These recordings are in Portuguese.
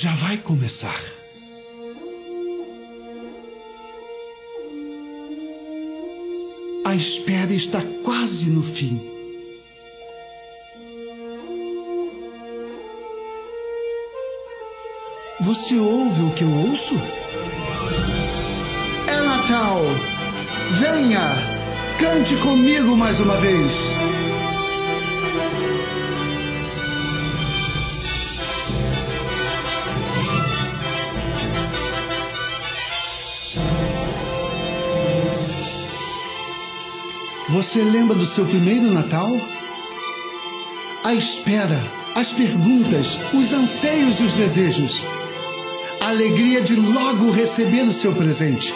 já vai começar. A espera está quase no fim. Você ouve o que eu ouço? É Natal! Venha! Cante comigo mais uma vez! Você lembra do seu primeiro Natal? A espera, as perguntas, os anseios e os desejos. A alegria de logo receber o seu presente.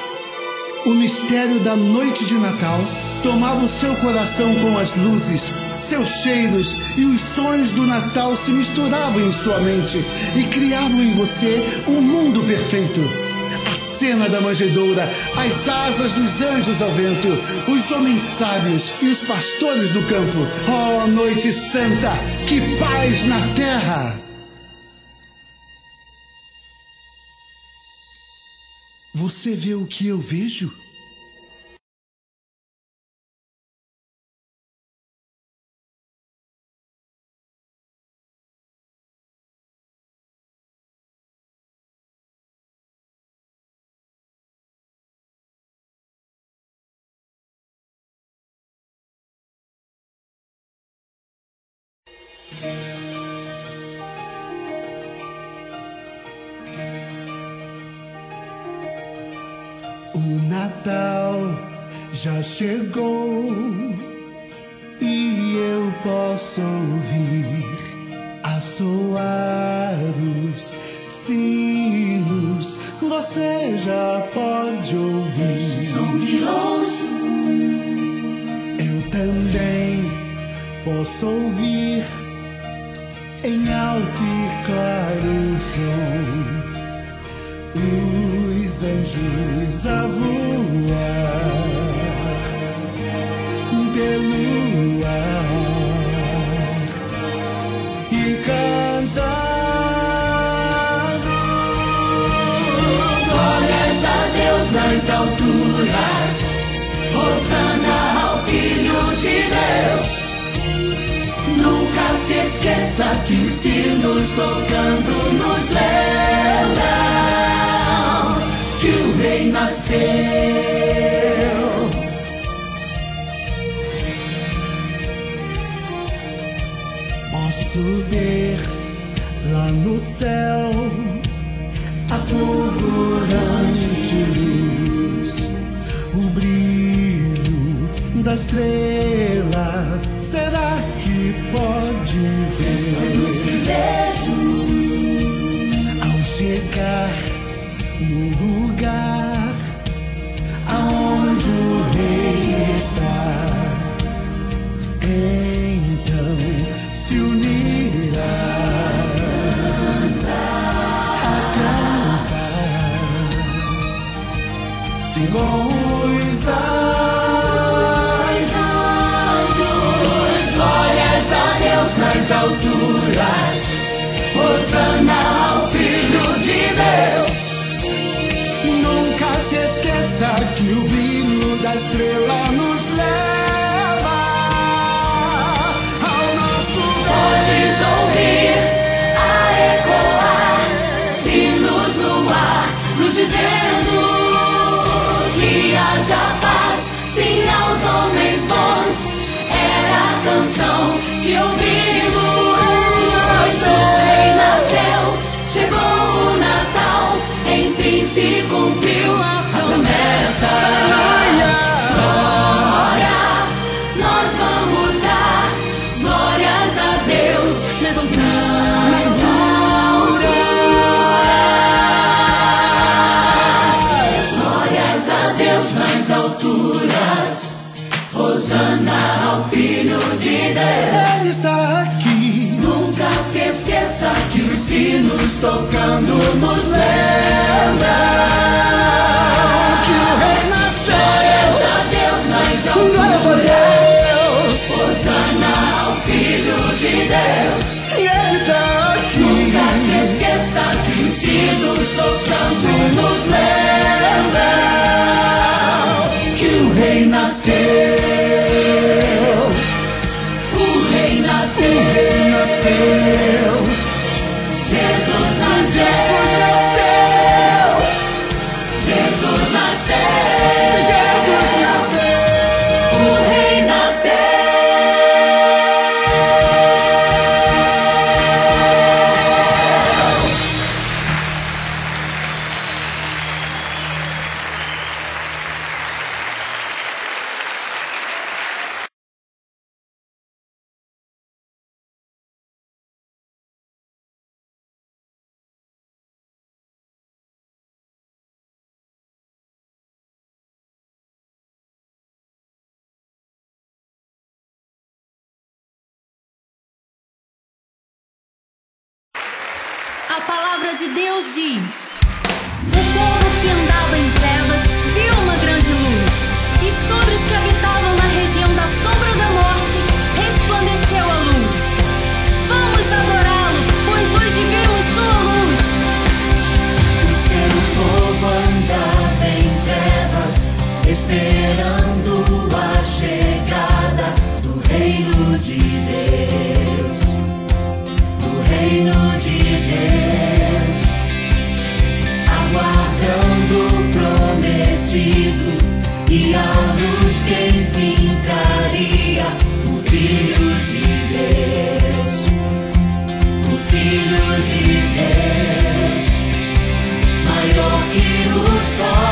O mistério da noite de Natal tomava o seu coração com as luzes, seus cheiros e os sonhos do Natal se misturavam em sua mente e criavam em você um mundo perfeito a cena da manjedoura, as asas dos anjos ao vento, os homens sábios e os pastores do campo. Oh, noite santa, que paz na terra! Você vê o que eu vejo? Natal já chegou e eu posso ouvir a soar os sinos. Você já pode ouvir. Som que ouço, Eu também posso ouvir em alto e claro som os anjos a voar pelo ar e cantando. glórias a Deus nas alturas, Rosana ao Filho de Deus. Nunca se esqueça que os sinos tocando nos Rei nasceu. Posso ver lá no céu a fulgurante luz, o brilho da estrela. Será que pode ver vejo, ao chegar no lugar tocando nos lembra que o rei nasceu. Glórias a Deus nas alturas. Glórias a Deus. Hosana ao Filho de Deus. E ele está aqui. Nunca se esqueça que os sinos tocando nos lembra que o rei nasceu. Jesus Deus diz: cair o sol.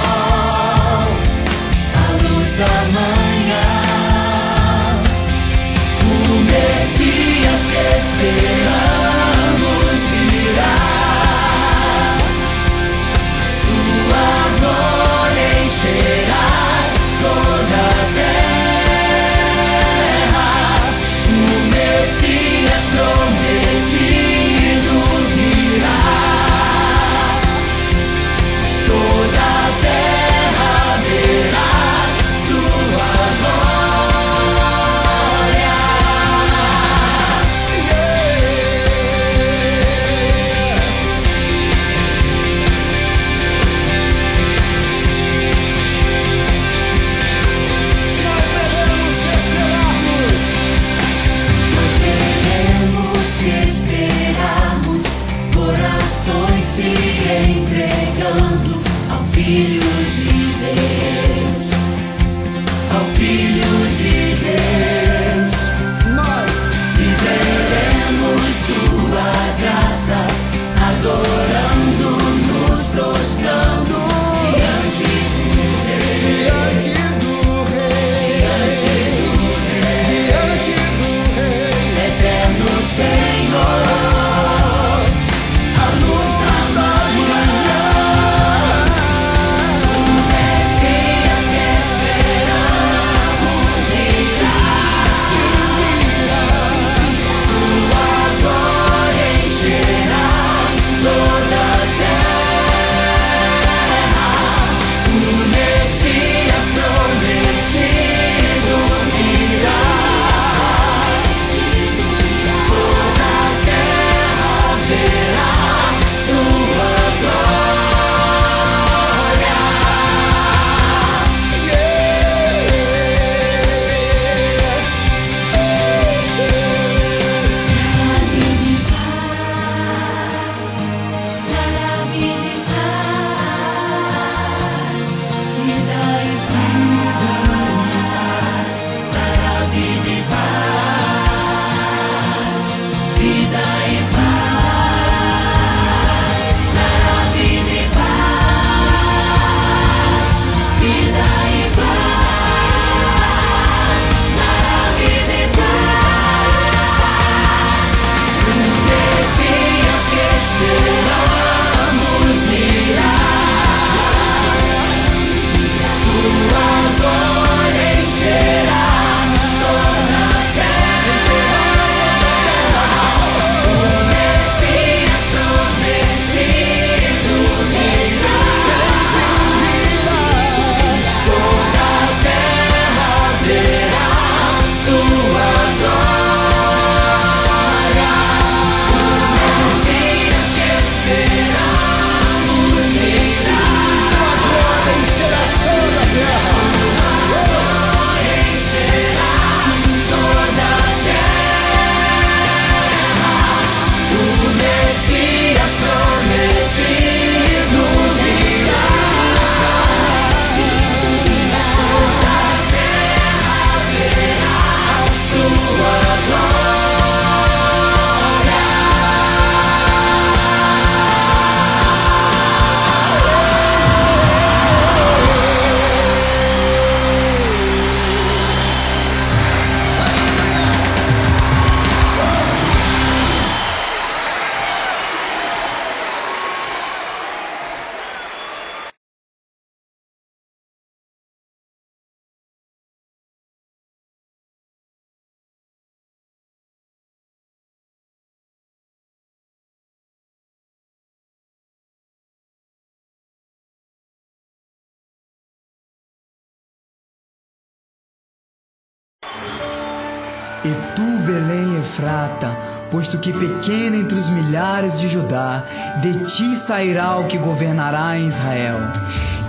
Que pequena entre os milhares de Judá, de ti sairá o que governará em Israel.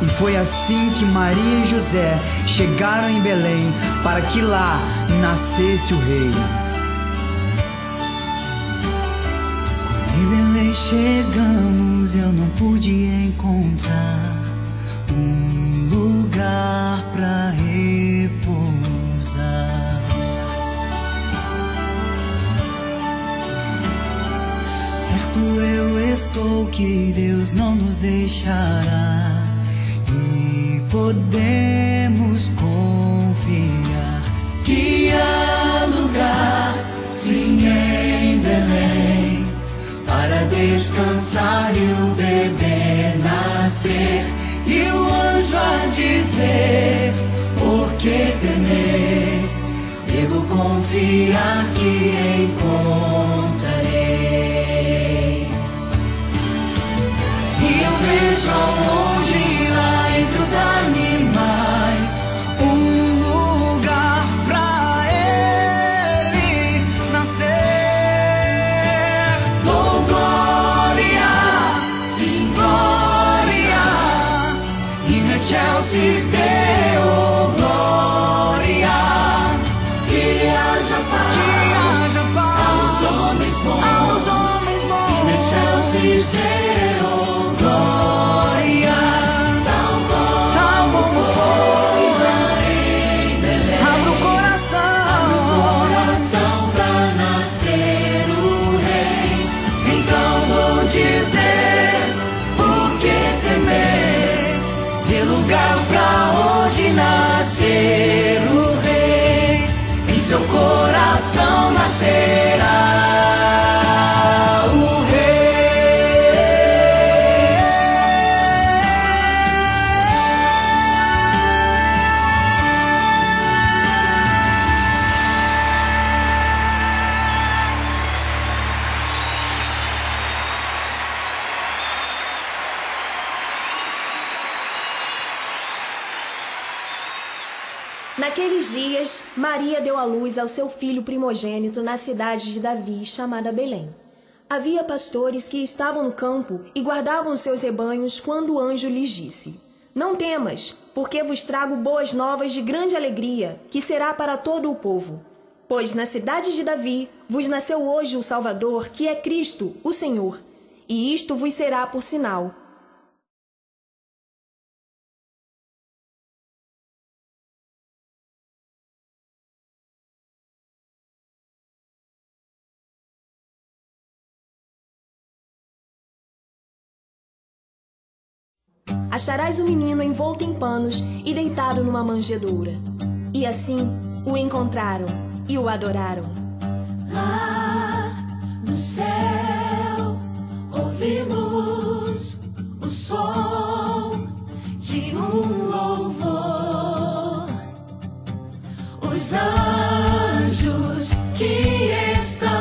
E foi assim que Maria e José chegaram em Belém, para que lá nascesse o rei. Quando em Belém chegamos, eu não pude encontrar um lugar para repousar. Eu estou que Deus não nos deixará e podemos confiar que há lugar, sim, em Belém, para descansar e o bebê nascer. E o anjo a dizer: Por que temer? Devo confiar que encontrarei. Ao longe lá entre os animais Naqueles dias, Maria deu à luz ao seu filho primogênito na cidade de Davi, chamada Belém. Havia pastores que estavam no campo e guardavam seus rebanhos quando o anjo lhes disse: Não temas, porque vos trago boas novas de grande alegria, que será para todo o povo. Pois na cidade de Davi vos nasceu hoje o Salvador, que é Cristo, o Senhor. E isto vos será por sinal. Acharás o menino envolto em panos e deitado numa manjedoura. E assim o encontraram e o adoraram. Lá no céu ouvimos o som de um louvor. Os anjos que estão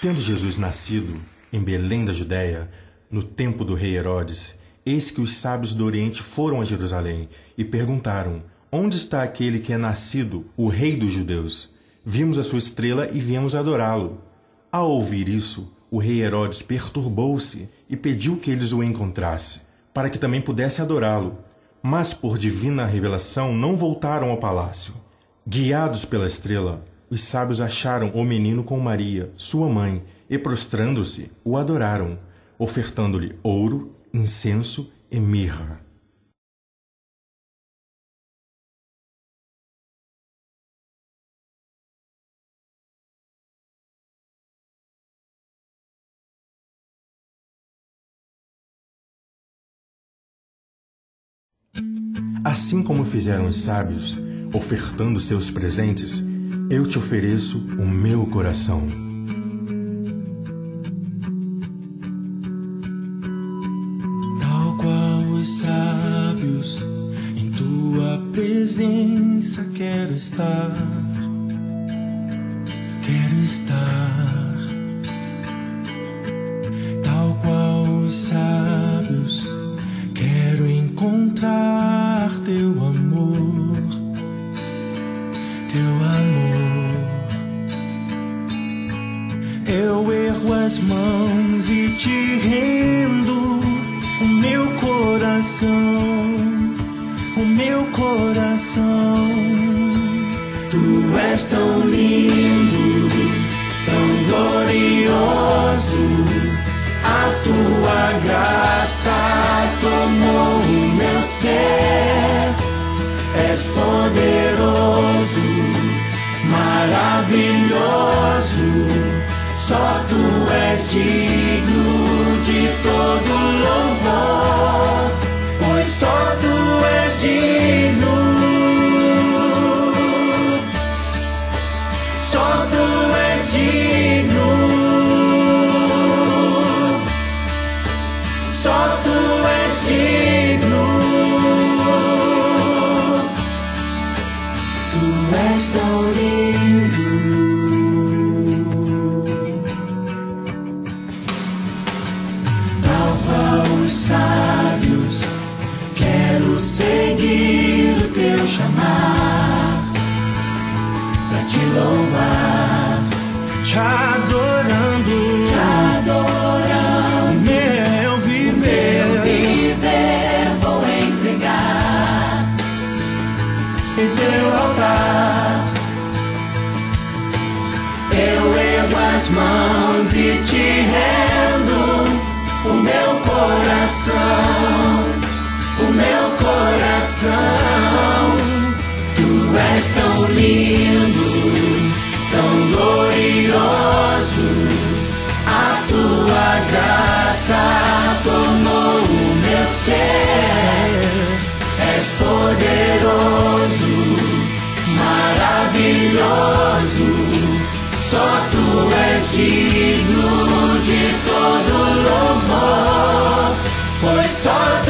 Tendo Jesus nascido em Belém da Judéia, no tempo do rei Herodes, eis que os sábios do Oriente foram a Jerusalém e perguntaram: Onde está aquele que é nascido, o rei dos judeus? Vimos a sua estrela e viemos adorá-lo. Ao ouvir isso, o rei Herodes perturbou-se e pediu que eles o encontrassem, para que também pudesse adorá-lo. Mas por divina revelação não voltaram ao palácio. Guiados pela estrela, os sábios acharam o menino com Maria, sua mãe, e prostrando-se, o adoraram, ofertando-lhe ouro, incenso e mirra. Assim como fizeram os sábios, ofertando seus presentes, eu te ofereço o meu coração. Presença quero estar. Quero estar. Tal qual os sábios, quero encontrar You. coração, o meu coração. Tu és tão lindo, tão glorioso. A tua graça tomou o meu ser. Sollte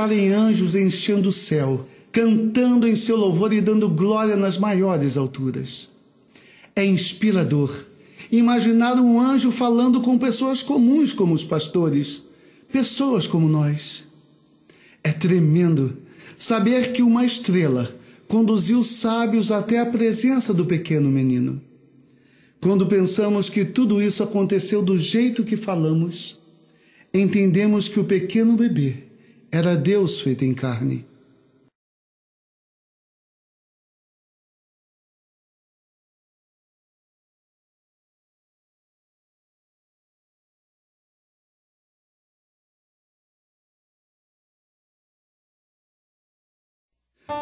passarem anjos enchendo o céu, cantando em seu louvor e dando glória nas maiores alturas. É inspirador imaginar um anjo falando com pessoas comuns como os pastores, pessoas como nós. É tremendo saber que uma estrela conduziu sábios até a presença do pequeno menino. Quando pensamos que tudo isso aconteceu do jeito que falamos, entendemos que o pequeno bebê era Deus feito em carne.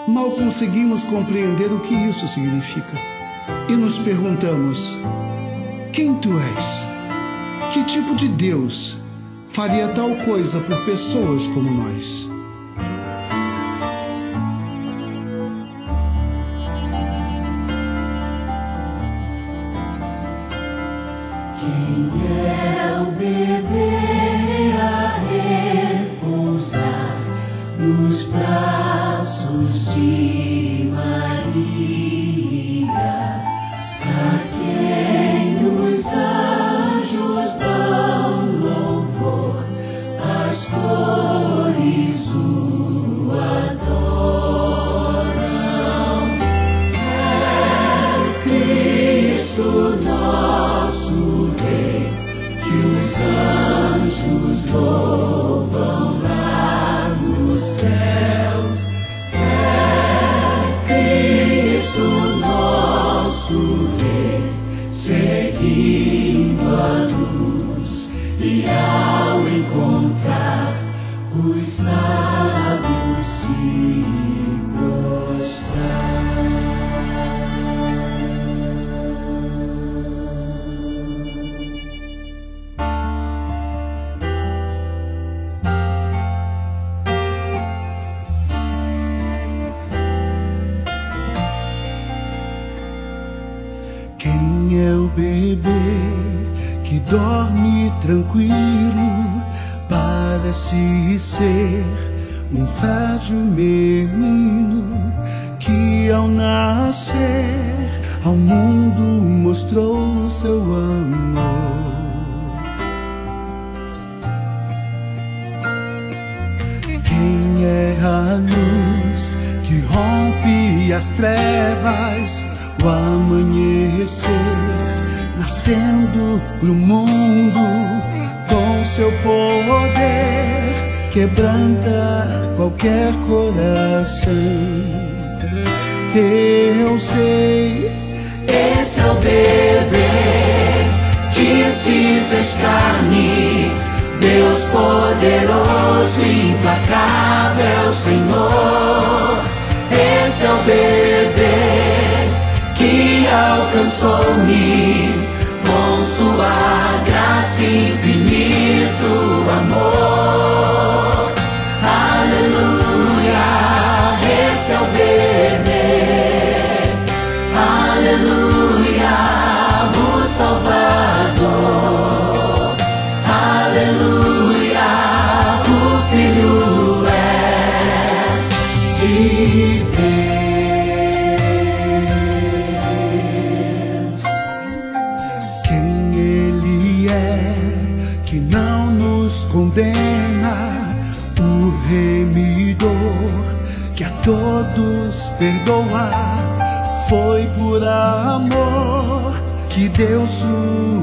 Mal conseguimos compreender o que isso significa e nos perguntamos: quem tu és? Que tipo de Deus faria tal coisa por pessoas como nós. sou.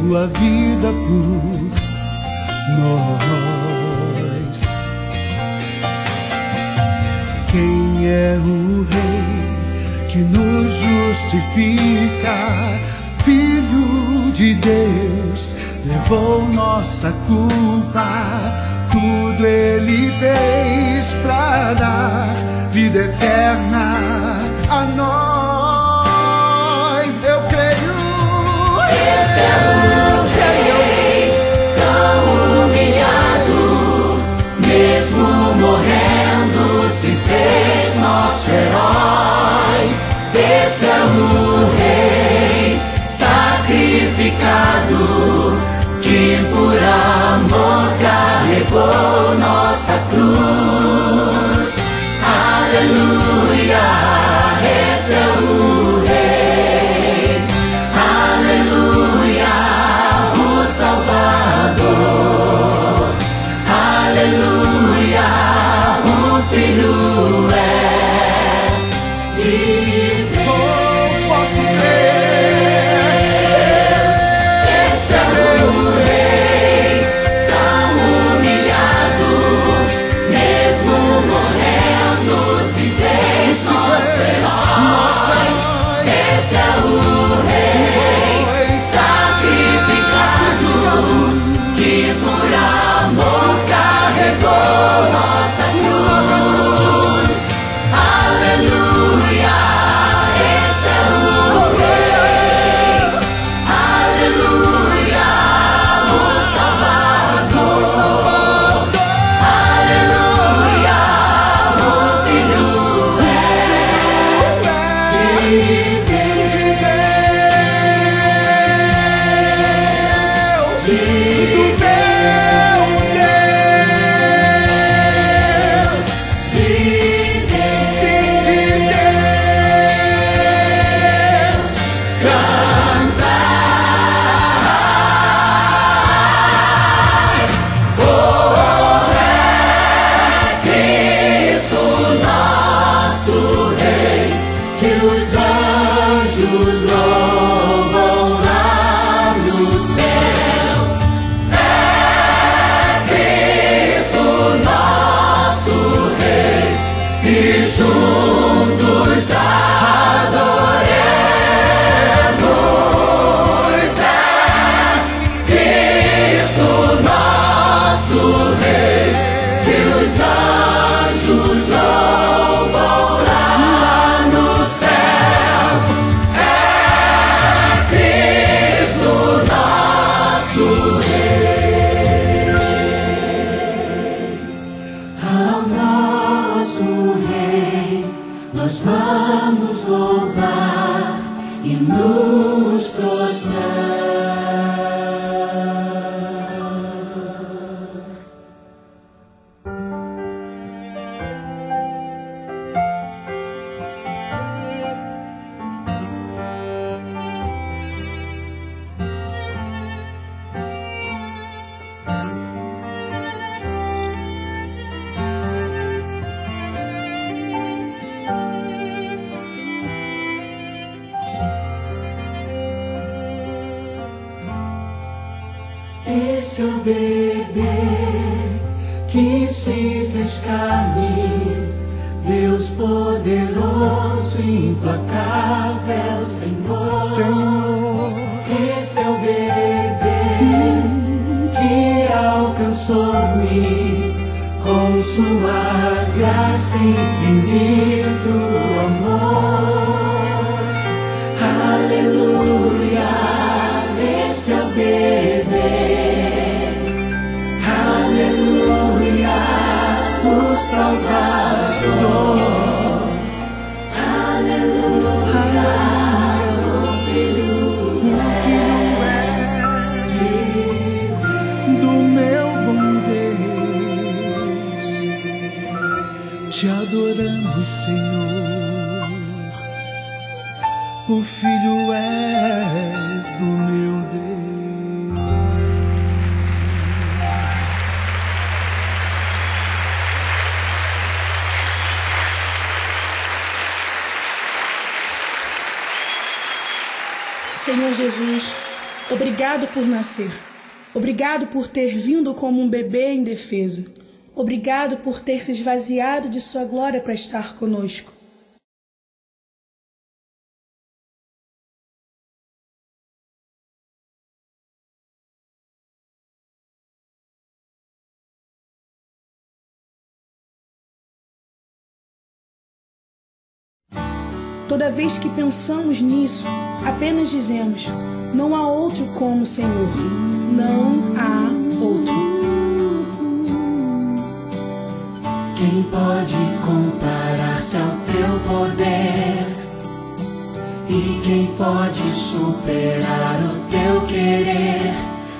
sua vida por nós. Quem é o Rei que nos justifica? Filho de Deus, levou nossa culpa. Tudo ele fez para dar vida eterna a nós. se fez nosso herói. Esse é o Rei sacrificado que por amor carregou nossa cruz. Aleluia. Adoramos, Senhor. O Filho és do meu Deus. Senhor Jesus, obrigado por nascer. Obrigado por ter vindo como um bebê indefeso. Obrigado por ter se esvaziado de sua glória para estar conosco. Toda vez que pensamos nisso, apenas dizemos: não há outro como o Senhor. Não há Quem pode comparar-se ao teu poder? E quem pode superar o teu querer?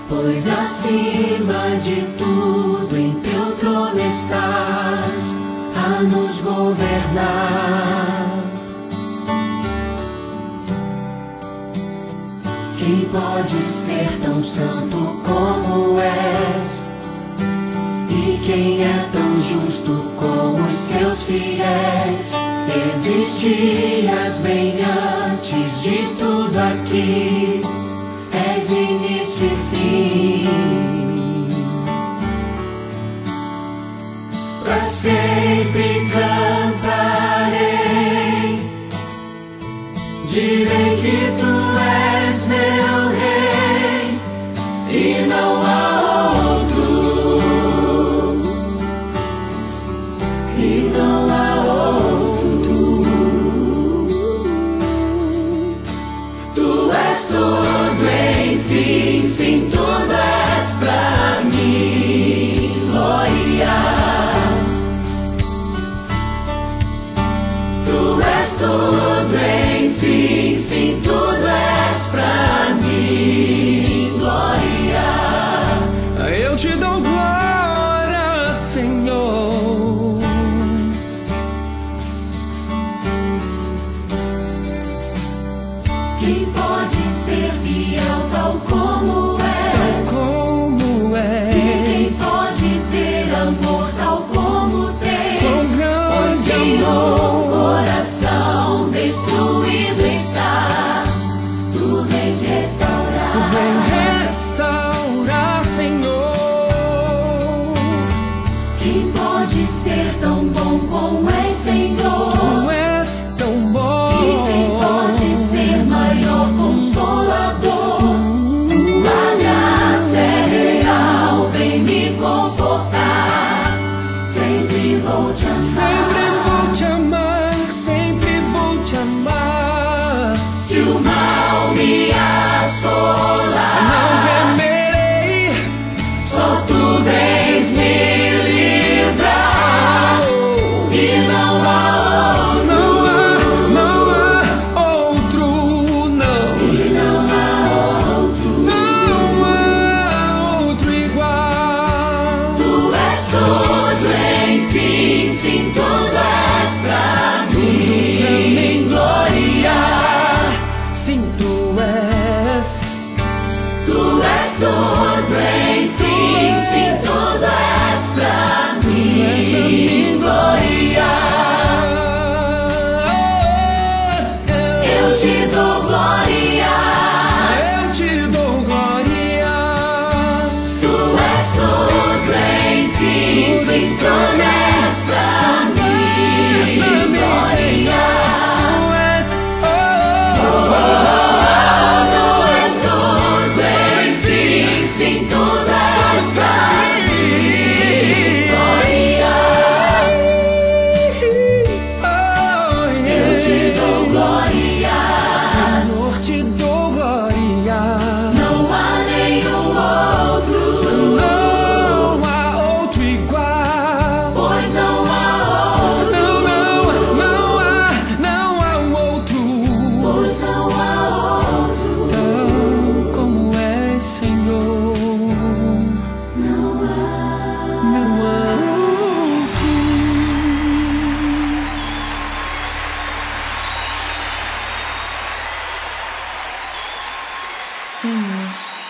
Pois acima de tudo em teu trono estás a nos governar. Quem pode ser tão santo como és? Quem é tão justo como os seus fiéis? Existias bem antes de tudo aqui, és início e fim. Para sempre cantarei,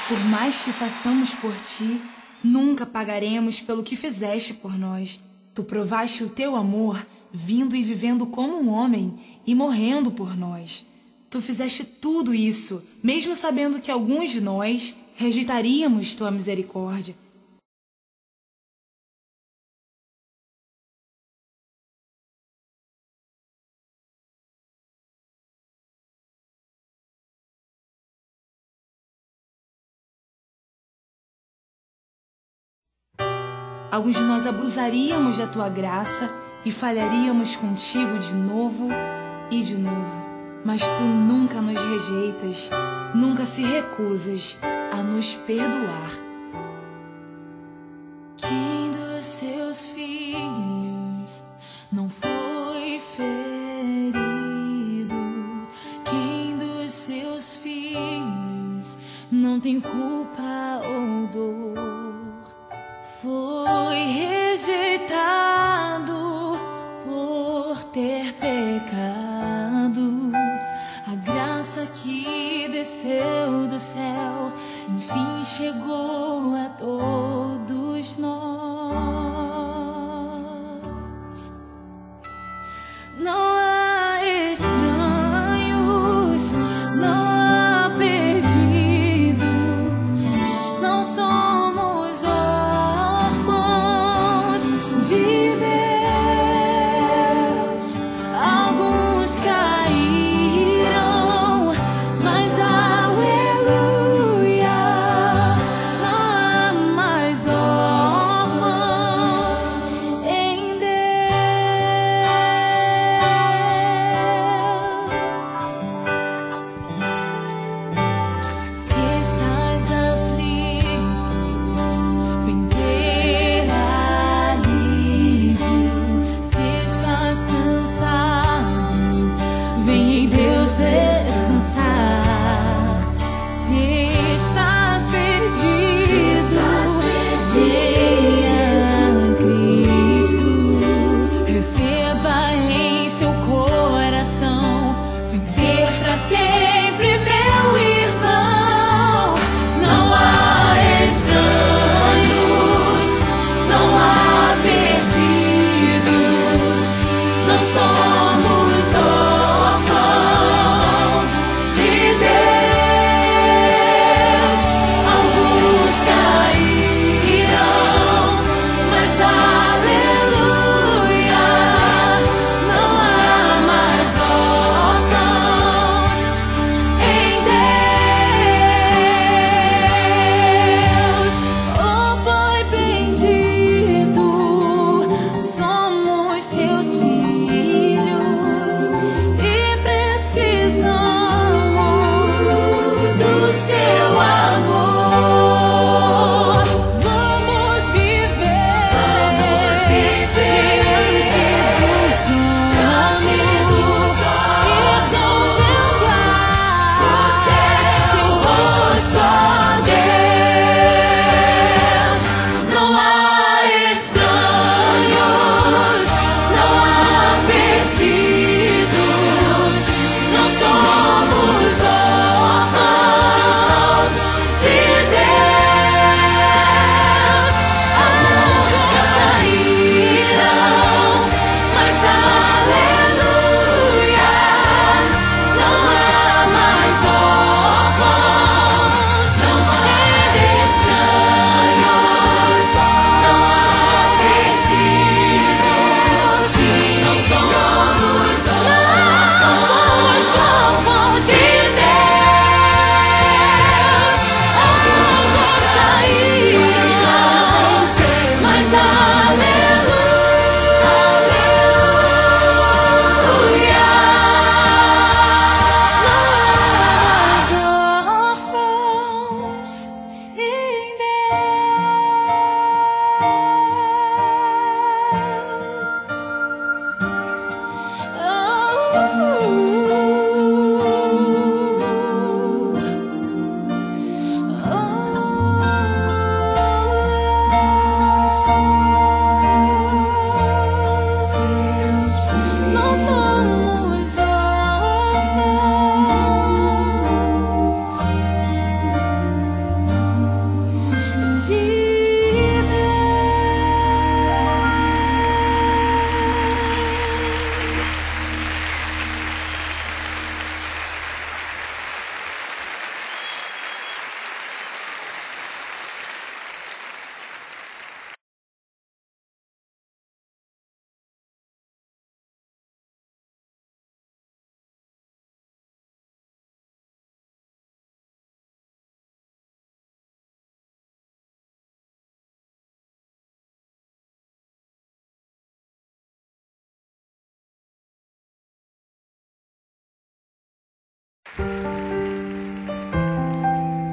por mais que façamos por ti, nunca pagaremos pelo que fizeste por nós. Tu provaste o teu amor, vindo e vivendo como um homem e morrendo por nós. Tu fizeste tudo isso, mesmo sabendo que alguns de nós rejeitaríamos tua misericórdia. Alguns de nós abusaríamos da tua graça e falharíamos contigo de novo e de novo. Mas tu nunca nos rejeitas, nunca se recusas a nos perdoar. Quem dos seus filhos não foi ferido? Quem dos seus filhos não tem culpa ou dor? Desceu do céu, enfim chegou a todos nós.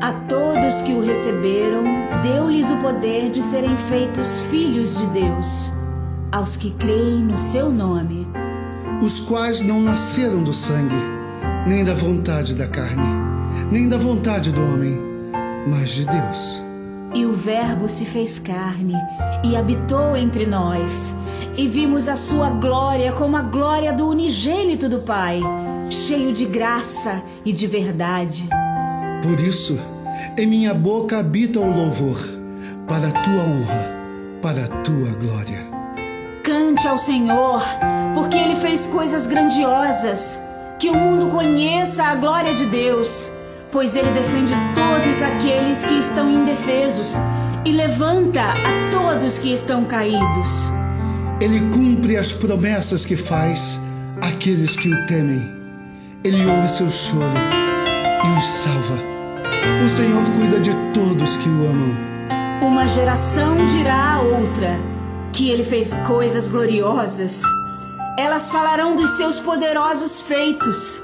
A todos que o receberam, deu-lhes o poder de serem feitos filhos de Deus, aos que creem no seu nome. Os quais não nasceram do sangue, nem da vontade da carne, nem da vontade do homem, mas de Deus. E o Verbo se fez carne e habitou entre nós, e vimos a sua glória como a glória do unigênito do Pai, cheio de graça e de verdade. Por isso, em minha boca habita o louvor, para a tua honra, para a tua glória. Cante ao Senhor, porque Ele fez coisas grandiosas. Que o mundo conheça a glória de Deus, pois Ele defende todos aqueles que estão indefesos e levanta a todos que estão caídos. Ele cumpre as promessas que faz àqueles que o temem. Ele ouve seu choro e os salva. O Senhor cuida de todos que o amam. Uma geração dirá a outra que ele fez coisas gloriosas. Elas falarão dos seus poderosos feitos,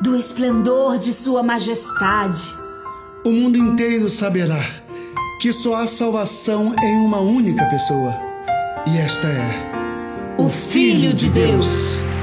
do esplendor de sua majestade. O mundo inteiro saberá que só há salvação em uma única pessoa, e esta é o Filho de Deus. O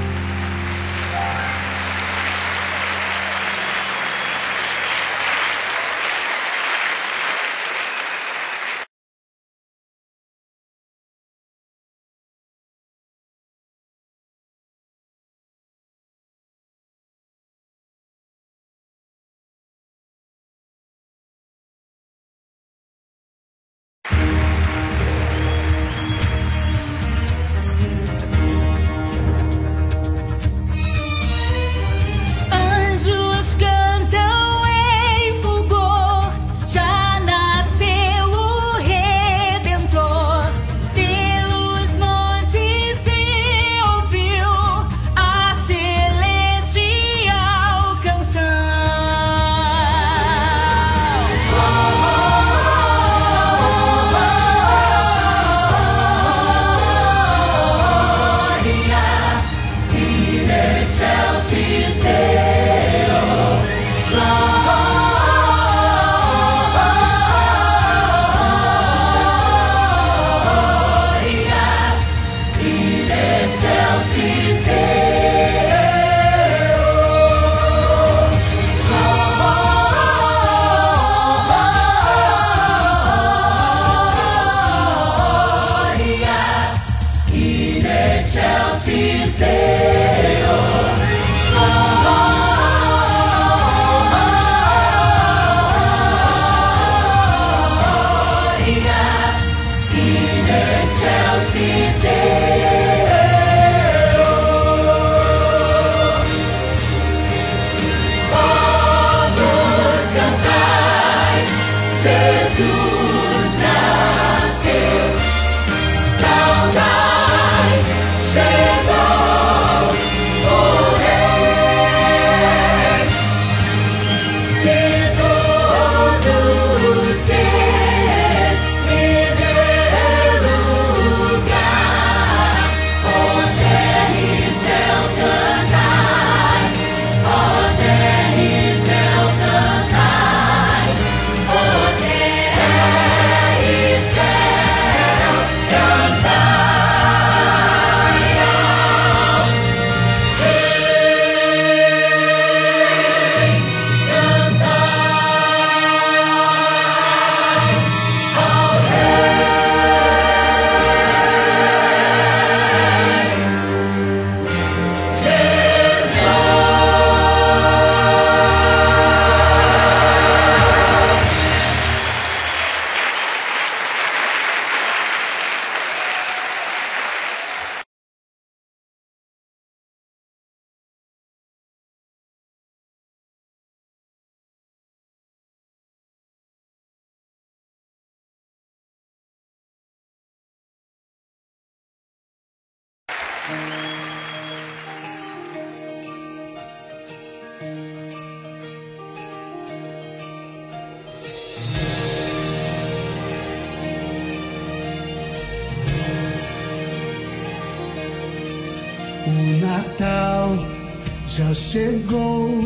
já chegou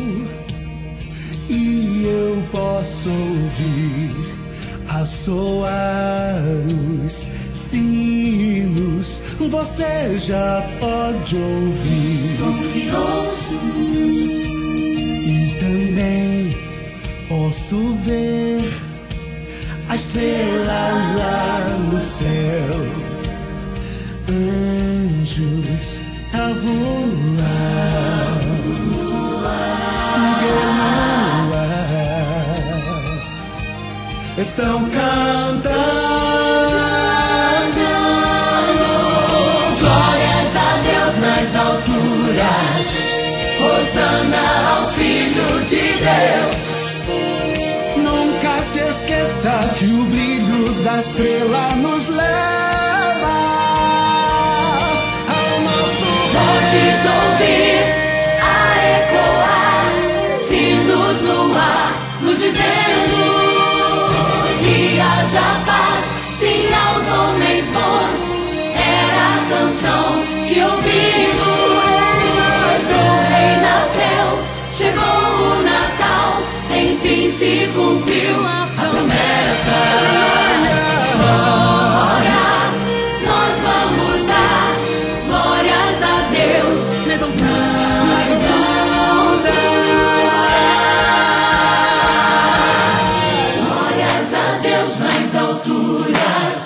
e eu posso ouvir a soar os sinos. Você já pode ouvir. Sobre ouço. E também posso ver a estrela lá no céu. Estão cantando Glórias a Deus nas alturas. Rosana ao Filho de Deus. Nunca se esqueça que o brilho da estrela nos leva ao nosso Podes ouvir cumpriu a promessa. Glória, nós vamos dar glórias a Deus nas alturas. Glórias a Deus nas alturas.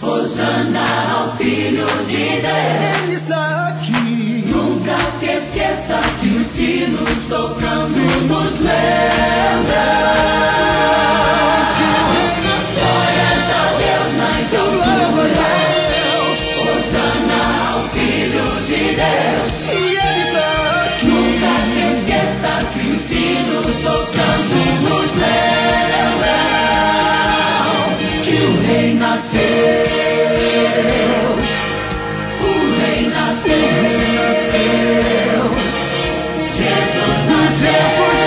Rosana ao Filho de Deus. Ele está aqui. Nunca se esqueça que os sinos tocando nos lembram. nasceu, o rei nasceu, o rei nasceu, Jesus nasceu. Jesus